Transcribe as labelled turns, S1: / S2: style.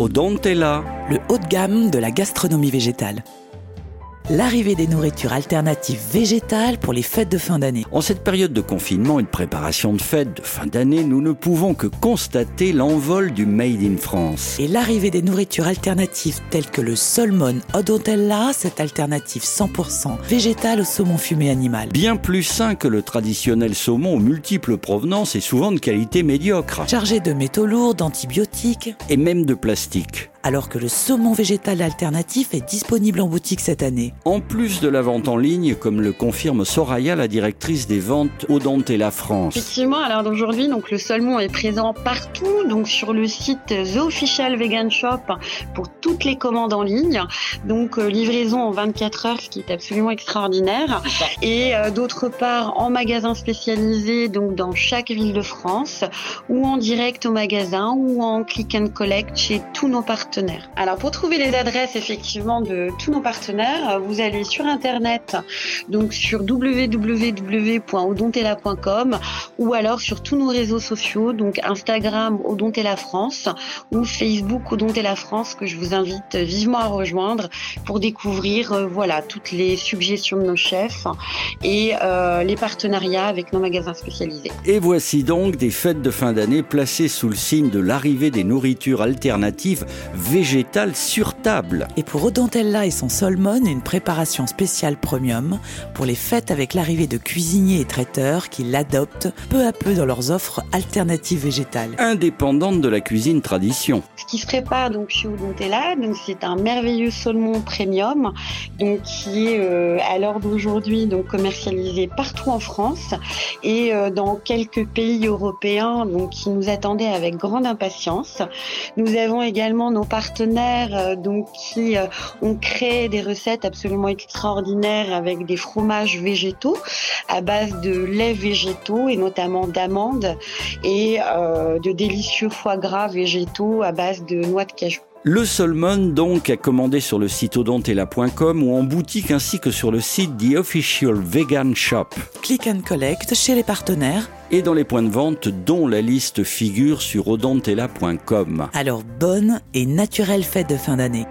S1: Odontella.
S2: le haut de gamme de la gastronomie végétale. L'arrivée des nourritures alternatives végétales pour les fêtes de fin d'année.
S1: En cette période de confinement et de préparation de fêtes de fin d'année, nous ne pouvons que constater l'envol du Made in France.
S2: Et l'arrivée des nourritures alternatives telles que le salmon odontella, cette alternative 100% végétale au saumon fumé animal.
S1: Bien plus sain que le traditionnel saumon aux multiples provenances et souvent de qualité médiocre.
S2: Chargé de métaux lourds, d'antibiotiques,
S1: Et même de plastique.
S2: Alors que le saumon végétal alternatif est disponible en boutique cette année.
S1: En plus de la vente en ligne, comme le confirme Soraya, la directrice des ventes Odontella France.
S3: Effectivement, alors d'aujourd'hui, donc le saumon est présent partout, donc sur le site The Official Vegan Shop pour toutes les commandes en ligne. Donc euh, livraison en 24 heures, ce qui est absolument extraordinaire. Et euh, d'autre part, en magasin spécialisé, donc dans chaque ville de France, ou en direct au magasin, ou en click and collect chez tous nos partenaires. Alors pour trouver les adresses effectivement de tous nos partenaires, euh, vous allez sur internet, donc sur www.odontella.com ou alors sur tous nos réseaux sociaux, donc Instagram Odontella France ou Facebook Odontella France que je vous invite vivement à rejoindre pour découvrir euh, voilà toutes les suggestions de nos chefs et euh, les partenariats avec nos magasins spécialisés.
S1: Et voici donc des fêtes de fin d'année placées sous le signe de l'arrivée des nourritures alternatives végétales sur table.
S2: Et pour Odontella et son salmon, une préparation spéciale premium pour les fêtes avec l'arrivée de cuisiniers et traiteurs qui l'adoptent peu à peu dans leurs offres alternatives végétales.
S1: Indépendantes de la cuisine tradition.
S3: Ce qui se prépare donc chez Odontella, donc c'est un merveilleux saumon premium, donc qui est euh, à l'heure d'aujourd'hui donc commercialisé partout en France et euh, dans quelques pays européens, donc qui nous attendaient avec grande impatience. Nous avons également nos partenaires euh, donc qui euh, ont créé des recettes absolument extraordinaires avec des fromages végétaux à base de lait végétaux et notamment d'amandes et euh, de délicieux foie gras végétaux à base de noix de cajou.
S1: Le salmon donc à commander sur le site odontella.com ou en boutique ainsi que sur le site The Official Vegan Shop
S2: Click and collect chez les partenaires.
S1: et dans les points de vente dont la liste figure sur odontella.com.
S2: Alors bonne et naturelle fête de fin d'année.